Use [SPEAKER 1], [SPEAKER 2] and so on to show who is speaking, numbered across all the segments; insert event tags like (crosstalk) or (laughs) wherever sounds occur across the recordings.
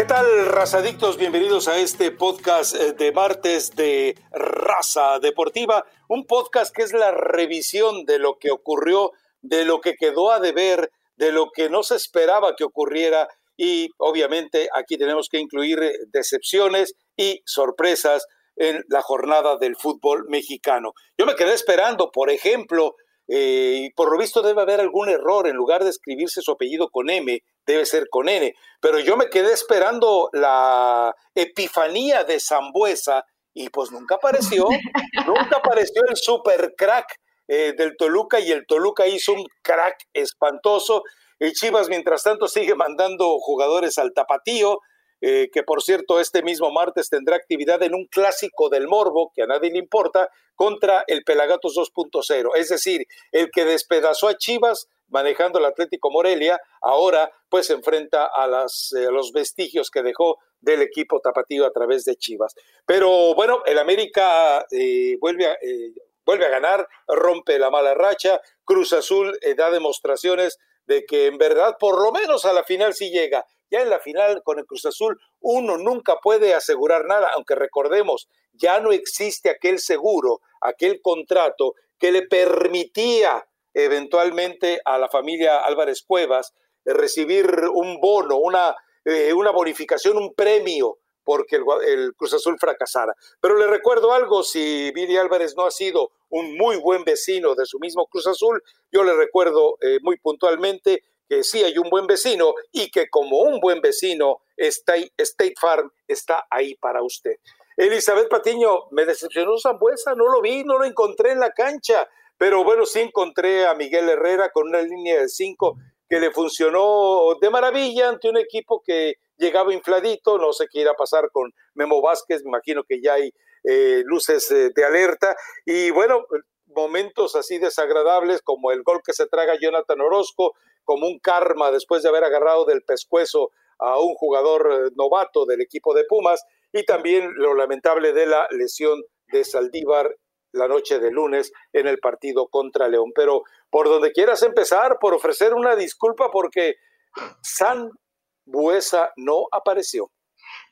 [SPEAKER 1] ¿Qué tal, razadictos? Bienvenidos a este podcast eh, de martes de Raza Deportiva, un podcast que es la revisión de lo que ocurrió, de lo que quedó a deber, de lo que no se esperaba que ocurriera y obviamente aquí tenemos que incluir eh, decepciones y sorpresas en la jornada del fútbol mexicano. Yo me quedé esperando, por ejemplo, eh, y por lo visto debe haber algún error, en lugar de escribirse su apellido con M, debe ser con N, pero yo me quedé esperando la epifanía de Zambuesa y pues nunca apareció, (laughs) nunca apareció el super crack eh, del Toluca y el Toluca hizo un crack espantoso. Y Chivas, mientras tanto, sigue mandando jugadores al tapatío, eh, que por cierto este mismo martes tendrá actividad en un clásico del Morbo, que a nadie le importa, contra el Pelagatos 2.0. Es decir, el que despedazó a Chivas manejando el Atlético Morelia, ahora pues se enfrenta a, las, eh, los vestigios que dejó del equipo tapatío a través de Chivas. Pero bueno, el América eh, vuelve, a, vuelve a ganar, rompe la mala racha, Cruz Azul da demostraciones de que en verdad por lo menos a la final sí llega. Ya en la final con el Cruz Azul uno nunca puede asegurar nada, aunque recordemos, ya no existe aquel seguro, aquel contrato que le permitía eventualmente a la familia Álvarez Cuevas recibir un bono, una, eh, una bonificación, un premio porque el, Cruz Azul fracasara. Pero le recuerdo algo, si Billy Álvarez no ha sido un muy buen vecino de su mismo Cruz Azul, yo le recuerdo eh, muy puntualmente que sí hay un buen vecino y que como un buen vecino State, State Farm está ahí para usted. Elizabeth Patiño, me decepcionó Zambuesa, no lo vi, no lo encontré en la cancha, pero bueno, sí encontré a Miguel Herrera con una línea de cinco que le funcionó de maravilla ante un equipo que llegaba infladito, no sé qué irá a pasar con Memo Vázquez, me imagino que ya hay eh, luces eh, de alerta, y bueno, momentos así desagradables como el gol que se traga Jonathan Orozco, como un karma después de haber agarrado del pescuezo a un jugador eh, novato del equipo de Pumas y también lo lamentable de la lesión de Saldívar la noche de lunes en el partido contra León. Pero por donde quieras empezar, por ofrecer una disculpa porque San Buesa no apareció.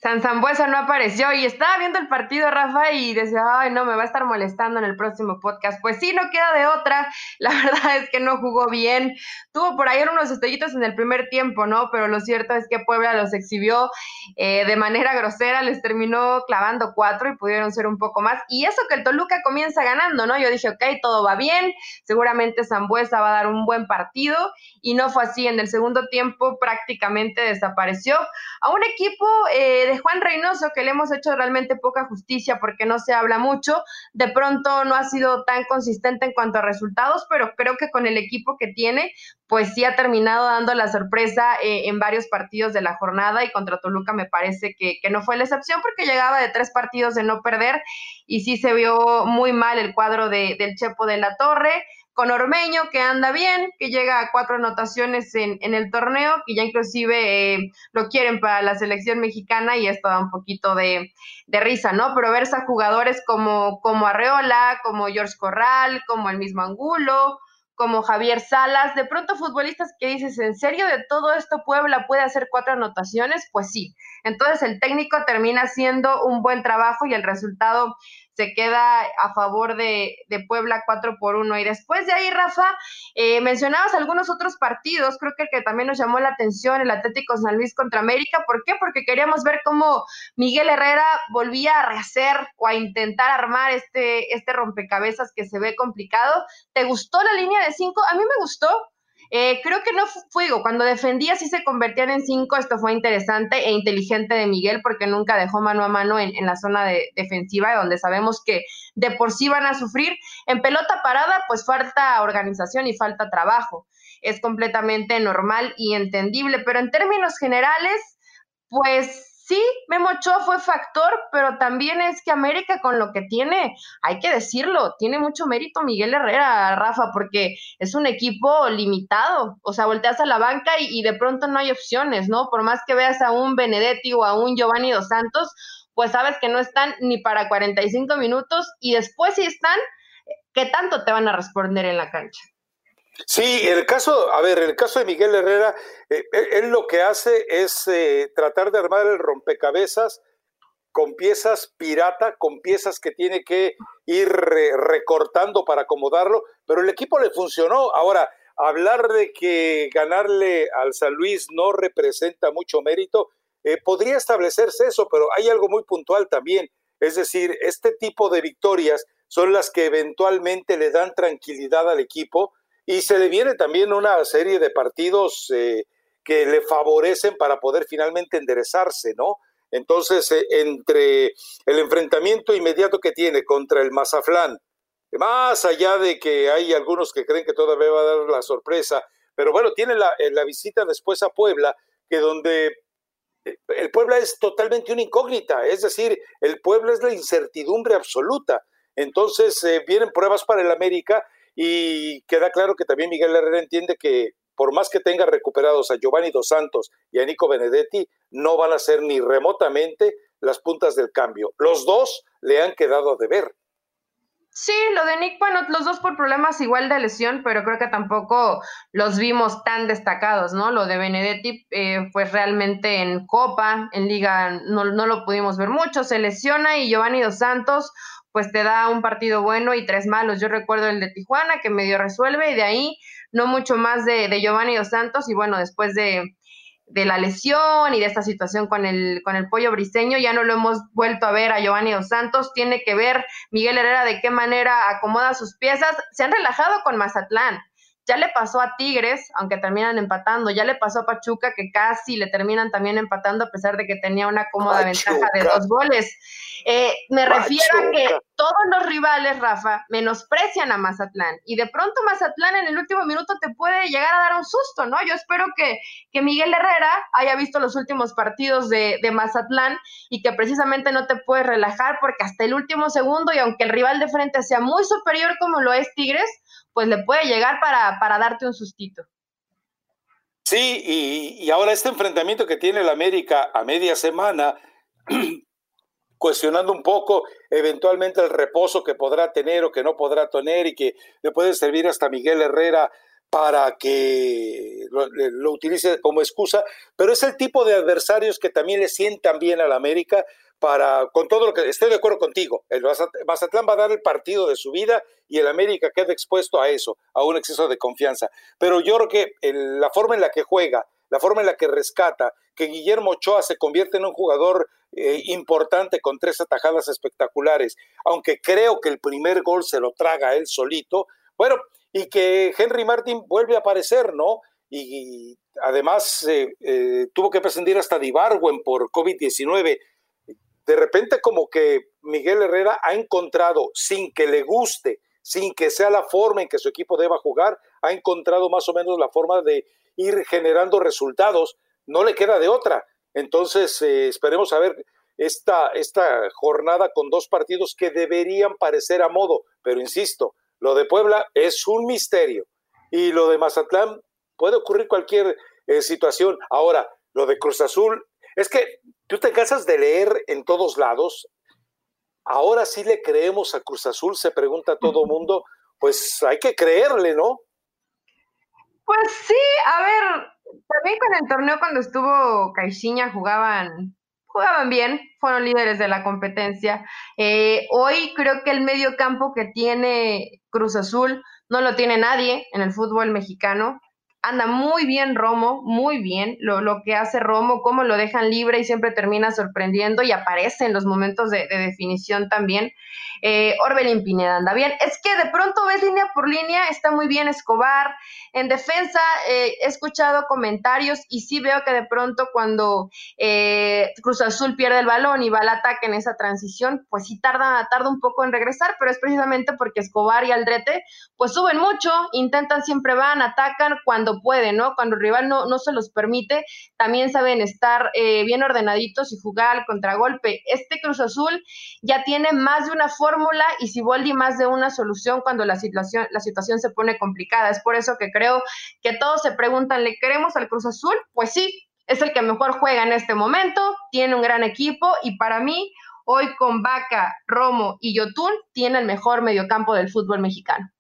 [SPEAKER 2] San Zambuesa no apareció y estaba viendo el partido, Rafa, y decía, ay, no, me va a estar molestando en el próximo podcast. Pues sí, no queda de otra. (laughs) La verdad es que no jugó bien. Tuvo por ahí unos estrellitos en el primer tiempo, ¿no? Pero lo cierto es que Puebla los exhibió eh, de manera grosera, les terminó clavando cuatro y pudieron ser un poco más. Y eso que el Toluca comienza ganando, ¿no? Yo dije, ok, todo va bien, seguramente Zambuesa va a dar un buen partido y no fue así. En el segundo tiempo prácticamente desapareció a un equipo... Eh, de Juan Reynoso, que le hemos hecho realmente poca justicia porque no se habla mucho, de pronto no ha sido tan consistente en cuanto a resultados, pero creo que con el equipo que tiene, pues sí ha terminado dando la sorpresa eh, en varios partidos de la jornada y contra Toluca me parece que, no fue la excepción porque llegaba de tres partidos de no perder y sí se vio muy mal el cuadro de, del Chepo de la Torre con Ormeño, que anda bien, que llega a cuatro anotaciones en, el torneo, que ya inclusive eh, lo quieren para la selección mexicana y esto da un poquito de, risa, ¿no? Pero verse a jugadores como, como Arreola, como George Corral, como el mismo Angulo, como Javier Salas, de pronto futbolistas que dices, ¿en serio de todo esto Puebla puede hacer cuatro anotaciones? Pues sí. Entonces el técnico termina haciendo un buen trabajo y el resultado se queda a favor de, Puebla 4 por 1. Y después de ahí, Rafa, eh, mencionabas algunos otros partidos, creo que el que también nos llamó la atención, el Atlético San Luis contra América. ¿Por qué? Porque queríamos ver cómo Miguel Herrera volvía a rehacer o a intentar armar este, este rompecabezas que se ve complicado. ¿Te gustó la línea de 5? A mí me gustó. Eh, creo que no fue, cuando defendía sí se convertían en cinco, esto fue interesante e inteligente de Miguel porque nunca dejó mano a mano en, la zona de, defensiva, donde sabemos que de por sí van a sufrir. En pelota parada, pues falta organización y falta trabajo. Es completamente normal y entendible, pero en términos generales, pues Sí, Memo Ochoa fue factor, pero también es que América con lo que tiene, hay que decirlo, tiene mucho mérito Miguel Herrera, Rafa, porque es un equipo limitado. O sea, volteas a la banca y, de pronto no hay opciones, ¿no? Por más que veas a un Benedetti o a un Giovanni Dos Santos, pues sabes que no están ni para 45 minutos y después si están, ¿qué tanto te van a responder en la cancha?
[SPEAKER 1] Sí, el caso, a ver, el caso de Miguel Herrera, eh, él, lo que hace es eh, tratar de armar el rompecabezas con piezas pirata, con piezas que tiene que ir recortando para acomodarlo, pero el equipo le funcionó. Ahora, hablar de que ganarle al San Luis no representa mucho mérito, eh, podría establecerse eso, pero hay algo muy puntual también. Es decir, este tipo de victorias son las que eventualmente le dan tranquilidad al equipo y se le viene también una serie de partidos eh, que le favorecen para poder finalmente enderezarse, ¿no? Entonces, eh, entre el enfrentamiento inmediato que tiene contra el Mazaflán, más allá de que hay algunos que creen que todavía va a dar la sorpresa, pero bueno, tiene la, eh, visita después a Puebla, que donde el Puebla es totalmente una incógnita, es decir, el Puebla es la incertidumbre absoluta. Entonces vienen pruebas para el América y queda claro que también Miguel Herrera entiende que por más que tenga recuperados a Giovanni Dos Santos y a Nico Benedetti, no van a ser ni remotamente las puntas del cambio. Los dos le han quedado a deber.
[SPEAKER 2] Sí, lo de Nick, bueno, los dos por problemas igual de lesión, pero creo que tampoco los vimos tan destacados, ¿no? Lo de Benedetti, eh, pues realmente en Copa, en Liga, no, no lo pudimos ver mucho, se lesiona y Giovanni Dos Santos, pues te da un partido bueno y tres malos. Yo recuerdo el de Tijuana, que medio resuelve, y de ahí no mucho más de, de Giovanni Dos Santos, y bueno, después de, de la lesión y de esta situación con el, con el pollo briseño, ya no lo hemos vuelto a ver a Giovanni Dos Santos, tiene que ver Miguel Herrera de qué manera acomoda sus piezas, se han relajado con Mazatlán, ya le pasó a Tigres, aunque terminan empatando, ya le pasó a Pachuca que casi le terminan también empatando a pesar de que tenía una cómoda ventaja de dos goles. Eh, me refiero a que todos los rivales, Rafa, menosprecian a Mazatlán y de pronto Mazatlán en el último minuto te puede llegar a dar un susto, ¿no? Yo espero que, que Miguel Herrera haya visto los últimos partidos de, de Mazatlán y que precisamente no te puedes relajar porque hasta el último segundo y aunque el rival de frente sea muy superior como lo es Tigres, pues le puede llegar para, para darte un sustito.
[SPEAKER 1] Sí, y, y, ahora este enfrentamiento que tiene el América a media semana, (clears throat) cuestionando un poco eventualmente el reposo que podrá tener o que no podrá tener y que le puede servir hasta Miguel Herrera para que lo, utilice como excusa, pero es el tipo de adversarios que también le sientan bien al América para, con todo lo que estoy de acuerdo contigo, el Mazatlán va a dar el partido de su vida y el América queda expuesto a eso, a un exceso de confianza. Pero yo creo que la forma en la que juega, la forma en la que rescata, que Guillermo Ochoa se convierte en un jugador eh, importante con tres atajadas espectaculares, aunque creo que el primer gol se lo traga él solito, bueno, y que Henry Martin vuelve a aparecer, ¿no? Y, además eh, eh, tuvo que prescindir hasta Dibarwen por COVID-19 de repente como que Miguel Herrera ha encontrado, sin que le guste, sin que sea la forma en que su equipo deba jugar, ha encontrado más o menos la forma de ir generando resultados. No le queda de otra. Entonces, eh, esperemos a ver esta, esta jornada con dos partidos que deberían parecer a modo, pero insisto, lo de Puebla es un misterio y lo de Mazatlán puede ocurrir cualquier eh, situación. Ahora, lo de Cruz Azul, es que tú te cansas de leer en todos lados. Ahora sí le creemos a Cruz Azul, se pregunta todo el mundo. Pues hay que creerle, ¿no?
[SPEAKER 2] Pues sí, a ver, también con el torneo cuando estuvo Caixinha jugaban, jugaban bien, fueron líderes de la competencia. Eh, hoy creo que el medio campo que tiene Cruz Azul no lo tiene nadie en el fútbol mexicano anda muy bien Romo, muy bien lo, lo, que hace Romo, cómo lo dejan libre y siempre termina sorprendiendo y aparece en los momentos de, de definición también. Eh, Orbelín Pineda anda bien. Es que de pronto ves línea por línea, está muy bien Escobar. En defensa eh, he escuchado comentarios y sí veo que de pronto cuando eh, Cruz Azul pierde el balón y va al ataque en esa transición, pues sí tarda, tarda un poco en regresar, pero es precisamente porque Escobar y Aldrete pues suben mucho, intentan siempre van, atacan cuando pueden, ¿no? Cuando el rival no, no se los permite, también saben estar eh, bien ordenaditos y jugar contragolpe. Este Cruz Azul ya tiene más de una fórmula y si Boldi más de una solución cuando la situación, la situación se pone complicada. Es por eso que creo que todos se preguntan, ¿le queremos al Cruz Azul? Pues sí, es el que mejor juega en este momento, tiene un gran equipo y para mí, hoy con Vaca, Romo y Yotun, tiene el mejor mediocampo del fútbol mexicano.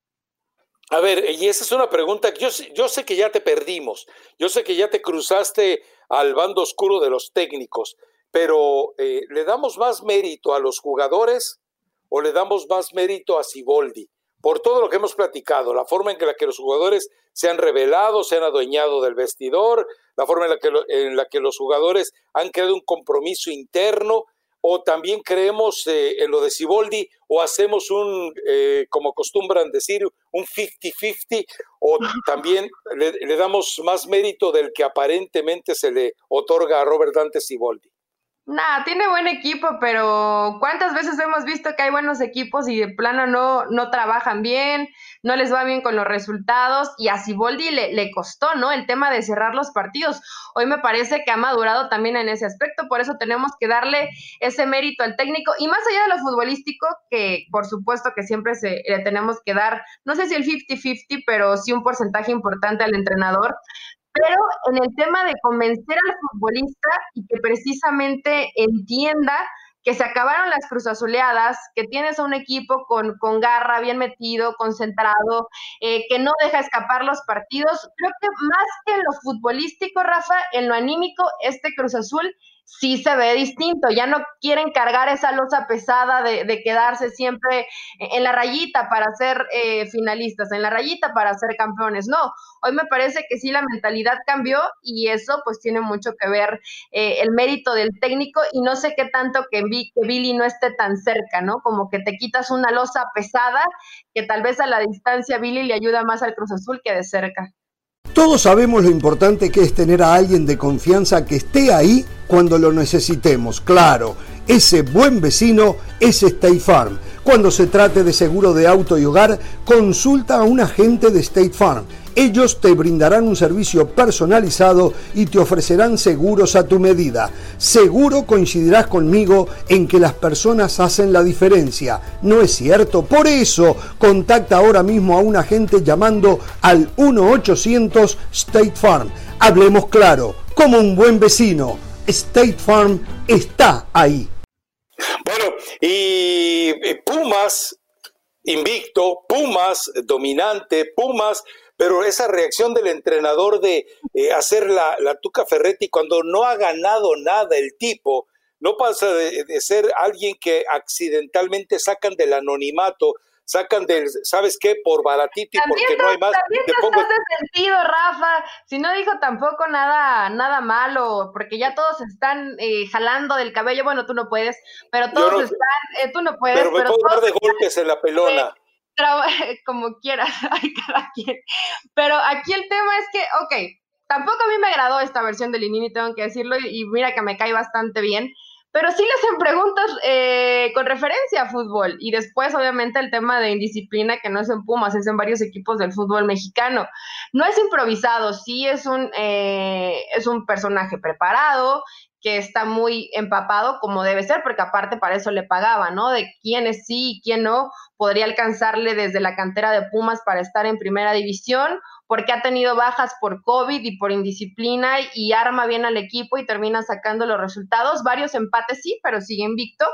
[SPEAKER 1] A ver, y esa es una pregunta, yo, yo sé que ya te perdimos, yo sé que ya te cruzaste al bando oscuro de los técnicos, pero eh, ¿le damos más mérito a los jugadores o le damos más mérito a Siboldi? Por todo lo que hemos platicado, la forma en que, la que los jugadores se han revelado, se han adueñado del vestidor, la forma en la que, en la que los jugadores han creado un compromiso interno o también creemos eh, en lo de Siboldi o hacemos un, eh, como acostumbran decir, un 50-50 o también le, damos más mérito del que aparentemente se le otorga a Robert Dante Siboldi.
[SPEAKER 2] Nah, tiene buen equipo, pero ¿cuántas veces hemos visto que hay buenos equipos y de plano no, no trabajan bien, no les va bien con los resultados? Y a Siboldi le, le costó, ¿no? El tema de cerrar los partidos. Hoy me parece que ha madurado también en ese aspecto, por eso tenemos que darle ese mérito al técnico. Y más allá de lo futbolístico, que por supuesto que siempre se, le tenemos que dar, no sé si el 50-50, pero sí un porcentaje importante al entrenador, pero en el tema de convencer al futbolista y que precisamente entienda que se acabaron las cruzazuleadas, que tienes a un equipo con, con garra, bien metido, concentrado, eh, que no deja escapar los partidos. Creo que más que en lo futbolístico, Rafa, en lo anímico, este Cruz Azul sí se ve distinto. Ya no quieren cargar esa losa pesada de, quedarse siempre en la rayita para ser eh, finalistas, en la rayita para ser campeones. No, hoy me parece que sí la mentalidad cambió y eso pues tiene mucho que ver eh, el mérito del técnico y no sé qué tanto que, que Billy no esté tan cerca, ¿no? Como que te quitas una losa pesada que tal vez a la distancia Billy le ayuda más al Cruz Azul que de cerca.
[SPEAKER 3] Todos sabemos lo importante que es tener a alguien de confianza que esté ahí cuando lo necesitemos. Claro, ese buen vecino es State Farm. Cuando se trate de seguro de auto y hogar, consulta a un agente de State Farm. Ellos te brindarán un servicio personalizado y te ofrecerán seguros a tu medida. Seguro coincidirás conmigo en que las personas hacen la diferencia. ¿No es cierto? Por eso, contacta ahora mismo a un agente llamando al 1-800 State Farm. Hablemos claro, como un buen vecino. State Farm está ahí.
[SPEAKER 1] Bueno, y Pumas, invicto, Pumas, dominante, Pumas pero esa reacción del entrenador de eh, hacer la, la, Tuca Ferretti cuando no ha ganado nada el tipo, no pasa de, ser alguien que accidentalmente sacan del anonimato, sacan del, ¿sabes qué? Por baratito y porque no hay más.
[SPEAKER 2] También te pongo... de sentido, Rafa. Si no dijo tampoco nada, nada malo, porque ya todos están eh, jalando del cabello. Bueno, tú no puedes, pero todos están, eh, tú no puedes.
[SPEAKER 1] Pero me puedo dar de golpes en la pelona. (laughs)
[SPEAKER 2] como quieras, (laughs) hay cada quien. Pero aquí el tema es que, ok, tampoco a mí me agradó esta versión de Linini, tengo que decirlo, y mira que me cae bastante bien, pero sí le hacen preguntas eh, con referencia a fútbol. Y después, obviamente, el tema de indisciplina, que no es en Pumas, es en varios equipos del fútbol mexicano. No es improvisado, sí es un, eh, es un personaje preparado que está muy empapado como debe ser, porque aparte para eso le pagaba, ¿no? De quién es sí y quién no, podría alcanzarle desde la cantera de Pumas para estar en primera división, porque ha tenido bajas por COVID y por indisciplina y arma bien al equipo y termina sacando los resultados. Varios empates sí, pero sigue invicto.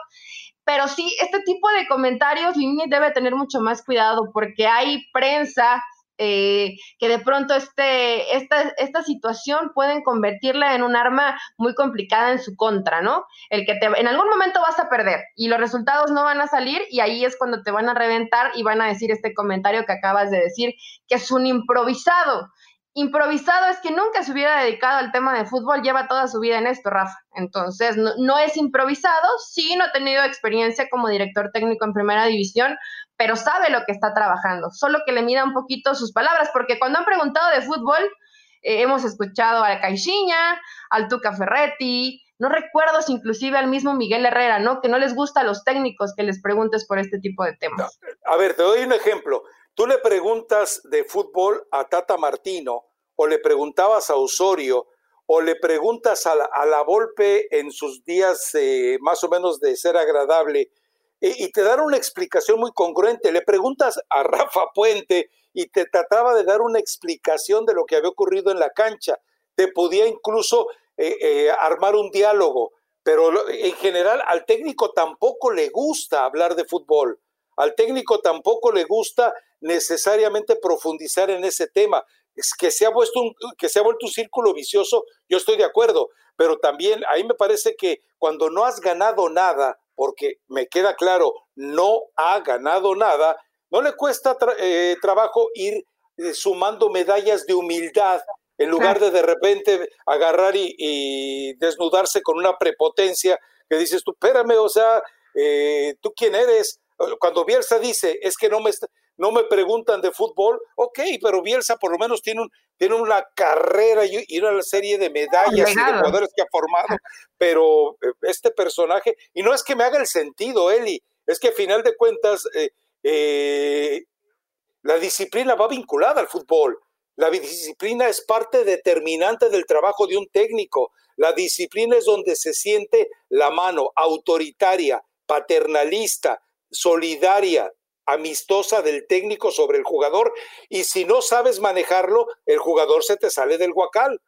[SPEAKER 2] Pero sí, este tipo de comentarios Lini debe tener mucho más cuidado porque hay prensa eh, que de pronto este, esta, esta situación pueden convertirla en un arma muy complicada en su contra, ¿no? El que te, en algún momento vas a perder y los resultados no van a salir y ahí es cuando te van a reventar y van a decir este comentario que acabas de decir, que es un improvisado. Improvisado es que nunca se hubiera dedicado al tema de fútbol, lleva toda su vida en esto, Rafa. Entonces, no, no es improvisado, sí, no ha tenido experiencia como director técnico en primera división, pero sabe lo que está trabajando, solo que le mida un poquito sus palabras, porque cuando han preguntado de fútbol, eh, hemos escuchado a Caixinha, al Tuca Ferretti, no recuerdo si inclusive al mismo Miguel Herrera, ¿no? Que no les gusta a los técnicos que les preguntes por este tipo de temas.
[SPEAKER 1] A ver, te doy un ejemplo. Tú le preguntas de fútbol a Tata Martino, o le preguntabas a Osorio, o le preguntas a la, a la Volpe en sus días eh, más o menos de ser agradable, y te dan una explicación muy congruente. Le preguntas a Rafa Puente y te trataba de dar una explicación de lo que había ocurrido en la cancha. Te podía incluso eh, eh, armar un diálogo, pero en general al técnico tampoco le gusta hablar de fútbol. Al técnico tampoco le gusta necesariamente profundizar en ese tema. Es que se ha un, que se ha vuelto un círculo vicioso, yo estoy de acuerdo, pero también ahí me parece que cuando no has ganado nada, porque me queda claro, no ha ganado nada, no le cuesta eh, trabajo ir eh, sumando medallas de humildad en lugar de de repente agarrar y, desnudarse con una prepotencia que dices tú, espérame, o sea, eh, ¿tú quién eres? Cuando Bielsa dice, es que no me, no me preguntan de fútbol, ok, pero Bielsa por lo menos tiene, un, tiene una carrera y, una serie de medallas y de jugadores que ha formado, (laughs) pero eh, este personaje, y no es que me haga el sentido, Eli, es que a final de cuentas eh, la disciplina va vinculada al fútbol. La disciplina es parte determinante del trabajo de un técnico. La disciplina es donde se siente la mano autoritaria, paternalista, solidaria, amistosa del técnico sobre el jugador. Y si no sabes manejarlo, el jugador se te sale del guacal.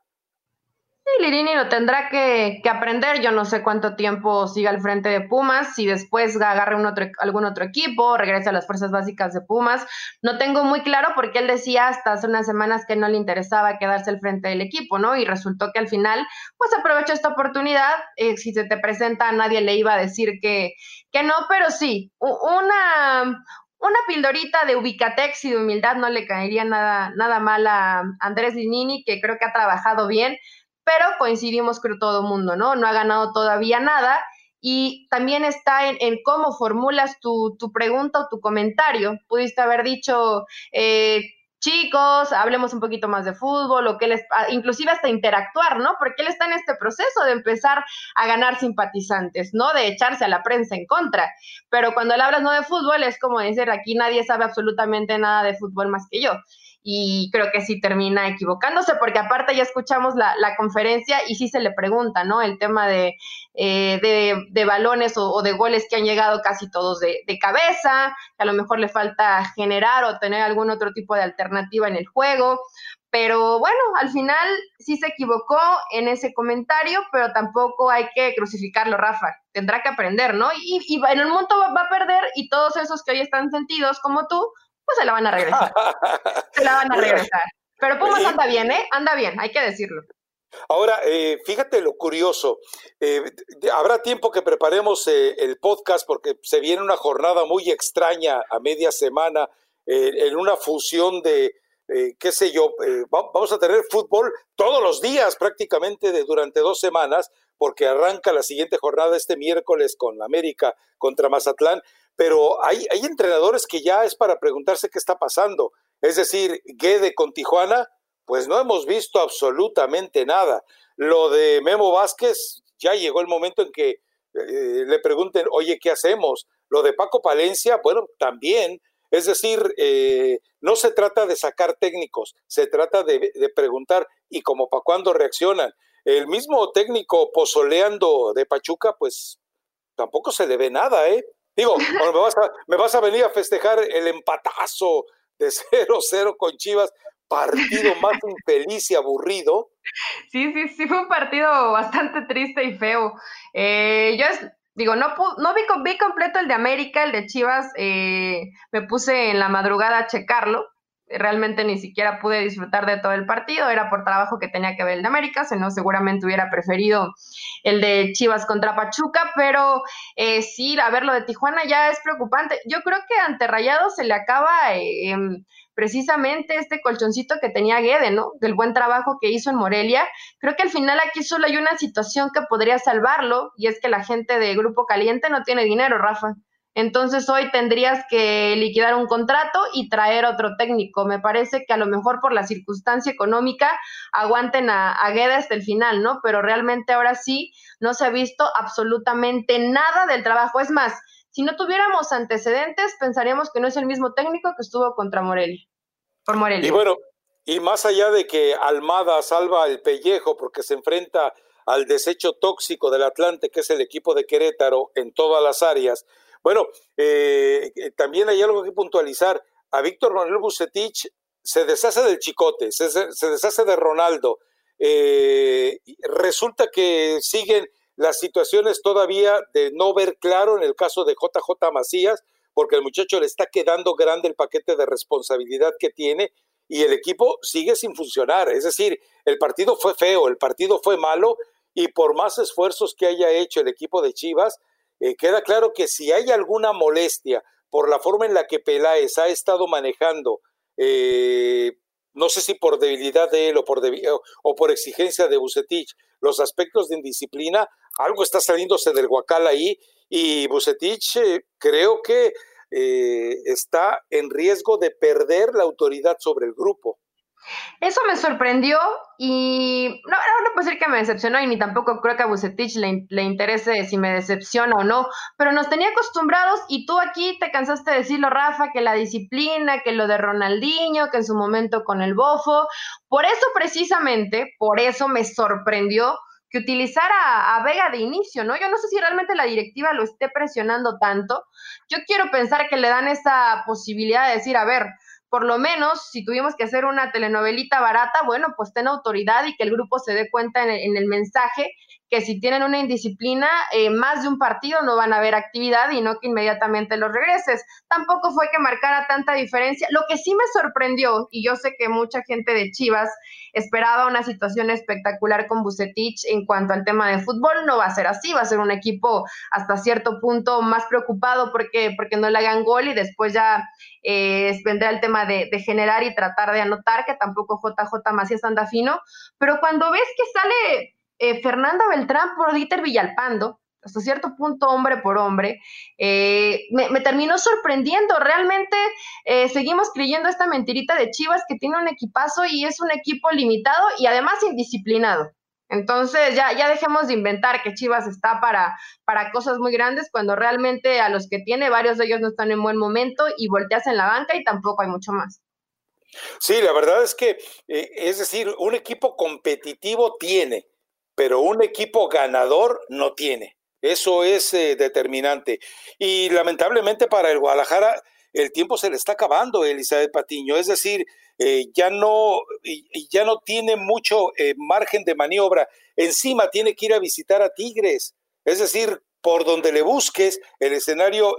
[SPEAKER 2] Sí, Lirini lo tendrá que, aprender. Yo no sé cuánto tiempo siga al frente de Pumas, si después agarre un algún otro equipo, regrese a las fuerzas básicas de Pumas. No tengo muy claro porque él decía hasta hace unas semanas que no le interesaba quedarse al frente del equipo, ¿no? Y resultó que al final, pues aprovechó esta oportunidad. Eh, si se te presenta, nadie le iba a decir que, que no, pero sí, una, una pildorita de ubicatex y de humildad no le caería nada, nada mal a Andrés Linini, que creo que ha trabajado bien pero coincidimos creo todo el mundo, ¿no? No ha ganado todavía nada y también está en, cómo formulas tu, pregunta o tu comentario. Pudiste haber dicho, eh, chicos, hablemos un poquito más de fútbol, o que les, ah, inclusive hasta interactuar, ¿no? Porque él está en este proceso de empezar a ganar simpatizantes, ¿no? De echarse a la prensa en contra. Pero cuando le hablas no de fútbol, es como decir, aquí nadie sabe absolutamente nada de fútbol más que yo y creo que sí termina equivocándose, porque aparte ya escuchamos la, conferencia y sí se le pregunta, ¿no? El tema de, eh, de, balones o, de goles que han llegado casi todos de, cabeza, que a lo mejor le falta generar o tener algún otro tipo de alternativa en el juego. Pero bueno, al final sí se equivocó en ese comentario, pero tampoco hay que crucificarlo, Rafa. Tendrá que aprender, ¿no? Y, y en el mundo va a perder y todos esos que hoy están sentidos como tú, se la van a regresar. (laughs) se la van a regresar. Pero Pumas anda bien, ¿eh? Anda bien, hay que decirlo.
[SPEAKER 1] Ahora, eh, fíjate lo curioso. Eh, habrá tiempo que preparemos eh, el podcast porque se viene una jornada muy extraña a media semana en una fusión de, qué sé yo, vamos a tener fútbol todos los días prácticamente de, durante dos semanas porque arranca la siguiente jornada este miércoles con América contra Mazatlán pero hay, hay entrenadores que ya es para preguntarse qué está pasando. Es decir, Guede con Tijuana, pues no hemos visto absolutamente nada. Lo de Memo Vázquez, ya llegó el momento en que eh, le pregunten, oye, ¿qué hacemos? Lo de Paco Palencia, bueno, también. Es decir, eh, no se trata de sacar técnicos, se trata de, de preguntar y como para cuándo reaccionan. El mismo técnico pozoleando de Pachuca, pues tampoco se le ve nada, ¿eh? Digo, me vas, a, venir a festejar el empatazo de (laughs) 0-0 con Chivas, partido más infeliz y aburrido.
[SPEAKER 2] Sí, sí, sí, fue un partido bastante triste y feo. Eh, yo digo, no, no vi, vi, completo el de América, el de Chivas, eh, me puse en la madrugada a checarlo realmente ni siquiera pude disfrutar de todo el partido, era por trabajo que tenía que ver el de América, si no seguramente hubiera preferido el de Chivas contra Pachuca, pero eh, sí, a ver, lo de Tijuana ya es preocupante. Yo creo que ante Rayado se le acaba em, precisamente este colchoncito que tenía Guede, ¿no? Del buen trabajo que hizo en Morelia. Creo que al final aquí solo hay una situación que podría salvarlo y es que la gente de Grupo Caliente no tiene dinero, Rafa. Entonces hoy tendrías que liquidar un contrato y traer otro técnico. Me parece que a lo mejor por la circunstancia económica aguanten a, a hasta el final, ¿no? Pero realmente ahora sí no se ha visto absolutamente nada del trabajo. Es más, si no tuviéramos antecedentes, pensaríamos que no es el mismo técnico que estuvo contra Morelia. Por Morelia.
[SPEAKER 1] Y bueno, y más allá de que Almada salva el pellejo porque se enfrenta al desecho tóxico del Atlante, que es el equipo de Querétaro en todas las áreas, bueno, eh, eh, también hay algo que puntualizar. A Víctor Manuel Bucetich se deshace del chicote, se, deshace de Ronaldo. Eh, resulta que siguen las situaciones todavía de no ver claro en el caso de JJ Macías, porque el muchacho le está quedando grande el paquete de responsabilidad que tiene y el equipo sigue sin funcionar. Es decir, el partido fue feo, el partido fue malo y por más esfuerzos que haya hecho el equipo de Chivas, eh, queda claro que si hay alguna molestia por la forma en la que Peláez ha estado manejando, eh, no sé si por debilidad de él o por, o por exigencia de Bucetich, los aspectos de indisciplina, algo está saliéndose del guacal ahí y Bucetich eh, creo que eh, está en riesgo de perder la autoridad sobre el grupo.
[SPEAKER 2] Eso me sorprendió y no, no, puedo decir que me decepcionó y ni tampoco creo que a Bucetich le, le, interese si me decepciona o no, pero nos tenía acostumbrados y tú aquí te cansaste de decirlo, Rafa, que la disciplina, que lo de Ronaldinho, que en su momento con el bofo. Por eso precisamente, por eso me sorprendió que utilizara a Vega de inicio, ¿no? Yo no sé si realmente la directiva lo esté presionando tanto. Yo quiero pensar que le dan esa posibilidad de decir, a ver, por lo menos si tuvimos que hacer una telenovelita barata, bueno, pues ten autoridad y que el grupo se dé cuenta en el, mensaje que si tienen una indisciplina, eh, más de un partido no van a haber actividad y no que inmediatamente los regreses. Tampoco fue que marcara tanta diferencia. Lo que sí me sorprendió, y yo sé que mucha gente de Chivas esperaba una situación espectacular con Bucetich en cuanto al tema de fútbol, no va a ser así, va a ser un equipo hasta cierto punto más preocupado porque, porque no le hagan gol y después ya eh, vendrá el tema de, generar y tratar de anotar, que tampoco JJ Macías anda fino, pero cuando ves que sale eh, Fernando Beltrán por Dieter Villalpando, hasta cierto punto hombre por hombre, eh, me, terminó sorprendiendo. Realmente eh, seguimos creyendo esta mentirita de Chivas que tiene un equipazo y es un equipo limitado y además indisciplinado. Entonces ya, ya dejemos de inventar que Chivas está para, para cosas muy grandes cuando realmente a los que tiene varios de ellos no están en buen momento y volteas en la banca y tampoco hay mucho más.
[SPEAKER 1] Sí, la verdad es que, eh, es decir, un equipo competitivo tiene, pero un equipo ganador no tiene. Eso es eh, determinante. Y lamentablemente para el Guadalajara el tiempo se le está acabando, Elizabeth Patiño. Es decir, eh, ya, no, ya no tiene mucho eh, margen de maniobra. Encima tiene que ir a visitar a Tigres. Es decir, por donde le busques, el escenario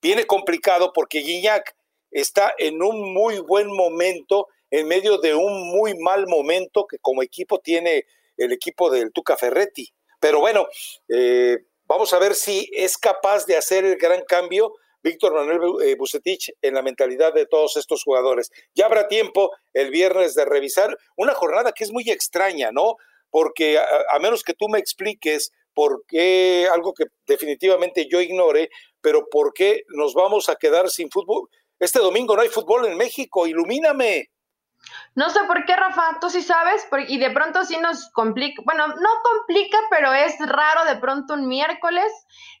[SPEAKER 1] viene complicado porque Guiñac está en un muy buen momento, en medio de un muy mal momento que como equipo tiene el equipo del Tuca Ferretti. Pero bueno, eh, vamos a ver si es capaz de hacer el gran cambio Víctor Manuel eh, Bucetich en la mentalidad de todos estos jugadores. Ya habrá tiempo el viernes de revisar una jornada que es muy extraña, ¿no? Porque a, menos que tú me expliques por qué, algo que definitivamente yo ignore, pero por qué nos vamos a quedar sin fútbol. Este domingo no hay fútbol en México, ilumíname.
[SPEAKER 2] No sé por qué, Rafa, tú sí sabes, y de pronto sí nos complica, bueno, no complica, pero es raro de pronto un miércoles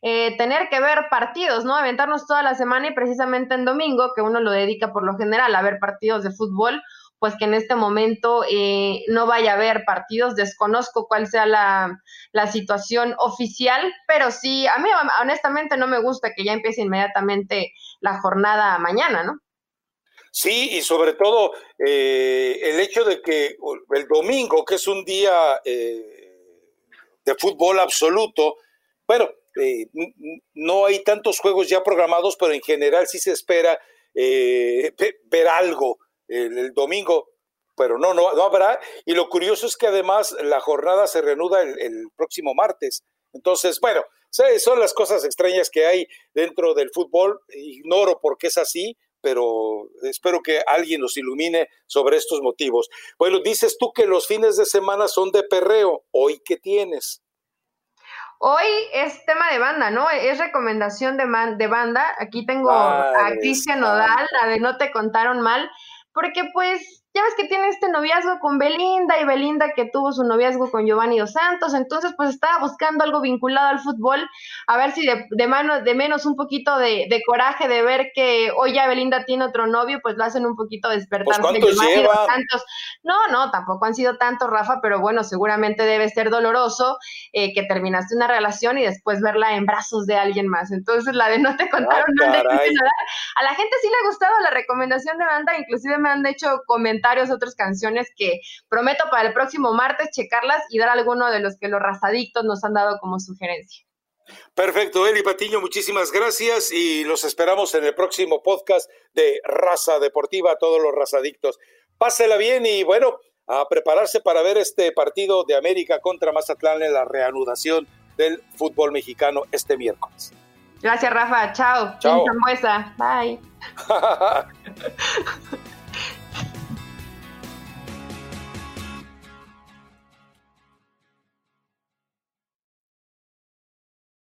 [SPEAKER 2] eh, tener que ver partidos, ¿no? Aventarnos toda la semana y precisamente en domingo, que uno lo dedica por lo general a ver partidos de fútbol, pues que en este momento eh, no vaya a haber partidos, desconozco cuál sea la, la situación oficial, pero sí, a mí honestamente no me gusta que ya empiece inmediatamente la jornada mañana, ¿no?
[SPEAKER 1] Sí, y sobre todo eh, el hecho de que el domingo, que es un día eh, de fútbol absoluto, bueno, eh, no hay tantos juegos ya programados, pero en general sí se espera ver algo el, domingo, pero no, no, no habrá. Y lo curioso es que además la jornada se reanuda el, el próximo martes. Entonces, bueno, son las cosas extrañas que hay dentro del fútbol. Ignoro por qué es así, pero espero que alguien nos ilumine sobre estos motivos. Bueno, dices tú que los fines de semana son de perreo. ¿Hoy qué tienes?
[SPEAKER 2] Hoy es tema de banda, ¿no? Es recomendación de, de banda. Aquí tengo a Cristian Nodal, la de No te contaron mal, porque pues ya ves que tiene este noviazgo con Belinda y Belinda que tuvo su noviazgo con Giovanni Dos Santos, entonces pues estaba buscando algo vinculado al fútbol, a ver si de, mano, de menos un poquito de, coraje de ver que hoy ya Belinda tiene otro novio, pues lo hacen un poquito despertar.
[SPEAKER 1] Pues lleva?
[SPEAKER 2] No, no, tampoco han sido tantos, Rafa, pero bueno, seguramente debe ser doloroso eh, que terminaste una relación y después verla en brazos de alguien más. Entonces la de no te contaron nada. A la gente sí le ha gustado la recomendación de banda, inclusive me han hecho comentarios otras canciones que prometo para el próximo martes checarlas y dar alguno de los que los razadictos nos han dado como sugerencia.
[SPEAKER 1] Perfecto, Eli Patiño, muchísimas gracias y los esperamos en el próximo podcast de Raza Deportiva, todos los razadictos. Pásela bien y bueno, a prepararse para ver este partido de América contra Mazatlán en la reanudación del fútbol mexicano este miércoles.
[SPEAKER 2] Gracias, Rafa. Chao.
[SPEAKER 1] Chao.
[SPEAKER 2] Bye. (laughs)